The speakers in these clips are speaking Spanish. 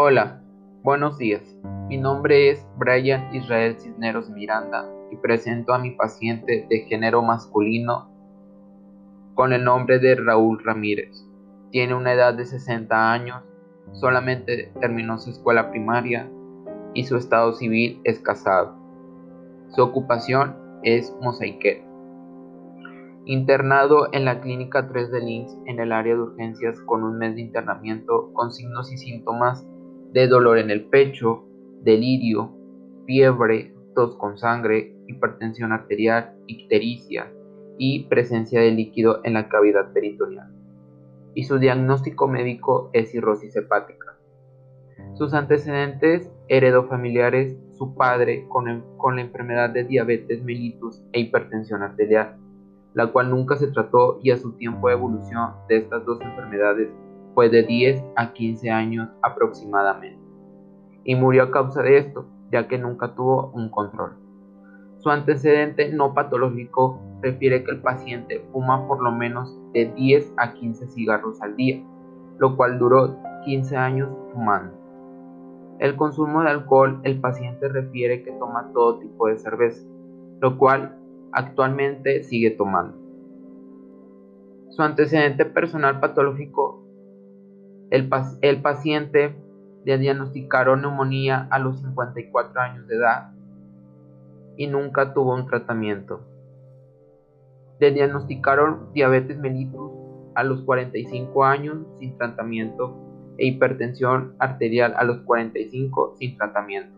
Hola, buenos días. Mi nombre es Brian Israel Cisneros Miranda y presento a mi paciente de género masculino con el nombre de Raúl Ramírez. Tiene una edad de 60 años, solamente terminó su escuela primaria y su estado civil es casado. Su ocupación es mosaiquero. Internado en la clínica 3 de Linz en el área de urgencias con un mes de internamiento con signos y síntomas de dolor en el pecho, delirio, fiebre, tos con sangre, hipertensión arterial, ictericia y presencia de líquido en la cavidad peritoneal. Y su diagnóstico médico es cirrosis hepática. Sus antecedentes heredofamiliares, su padre con, con la enfermedad de diabetes mellitus e hipertensión arterial, la cual nunca se trató y a su tiempo de evolución de estas dos enfermedades fue de 10 a 15 años aproximadamente, y murió a causa de esto, ya que nunca tuvo un control. Su antecedente no patológico refiere que el paciente fuma por lo menos de 10 a 15 cigarros al día, lo cual duró 15 años fumando. El consumo de alcohol, el paciente refiere que toma todo tipo de cerveza, lo cual actualmente sigue tomando. Su antecedente personal patológico el, paciente le diagnosticaron neumonía a los 54 años de edad y nunca tuvo un tratamiento. Le diagnosticaron diabetes mellitus a los 45 años sin tratamiento e hipertensión arterial a los 45 sin tratamiento.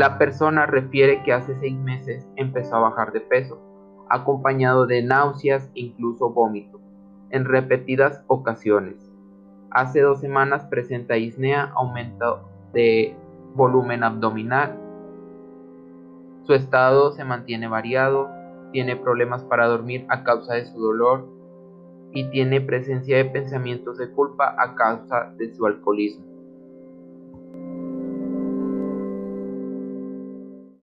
La persona refiere que hace seis meses empezó a bajar de peso, acompañado de náuseas e incluso vómito, en repetidas ocasiones. Hace dos semanas presenta isnea, aumento de volumen abdominal. Su estado se mantiene variado, tiene problemas para dormir a causa de su dolor y tiene presencia de pensamientos de culpa a causa de su alcoholismo.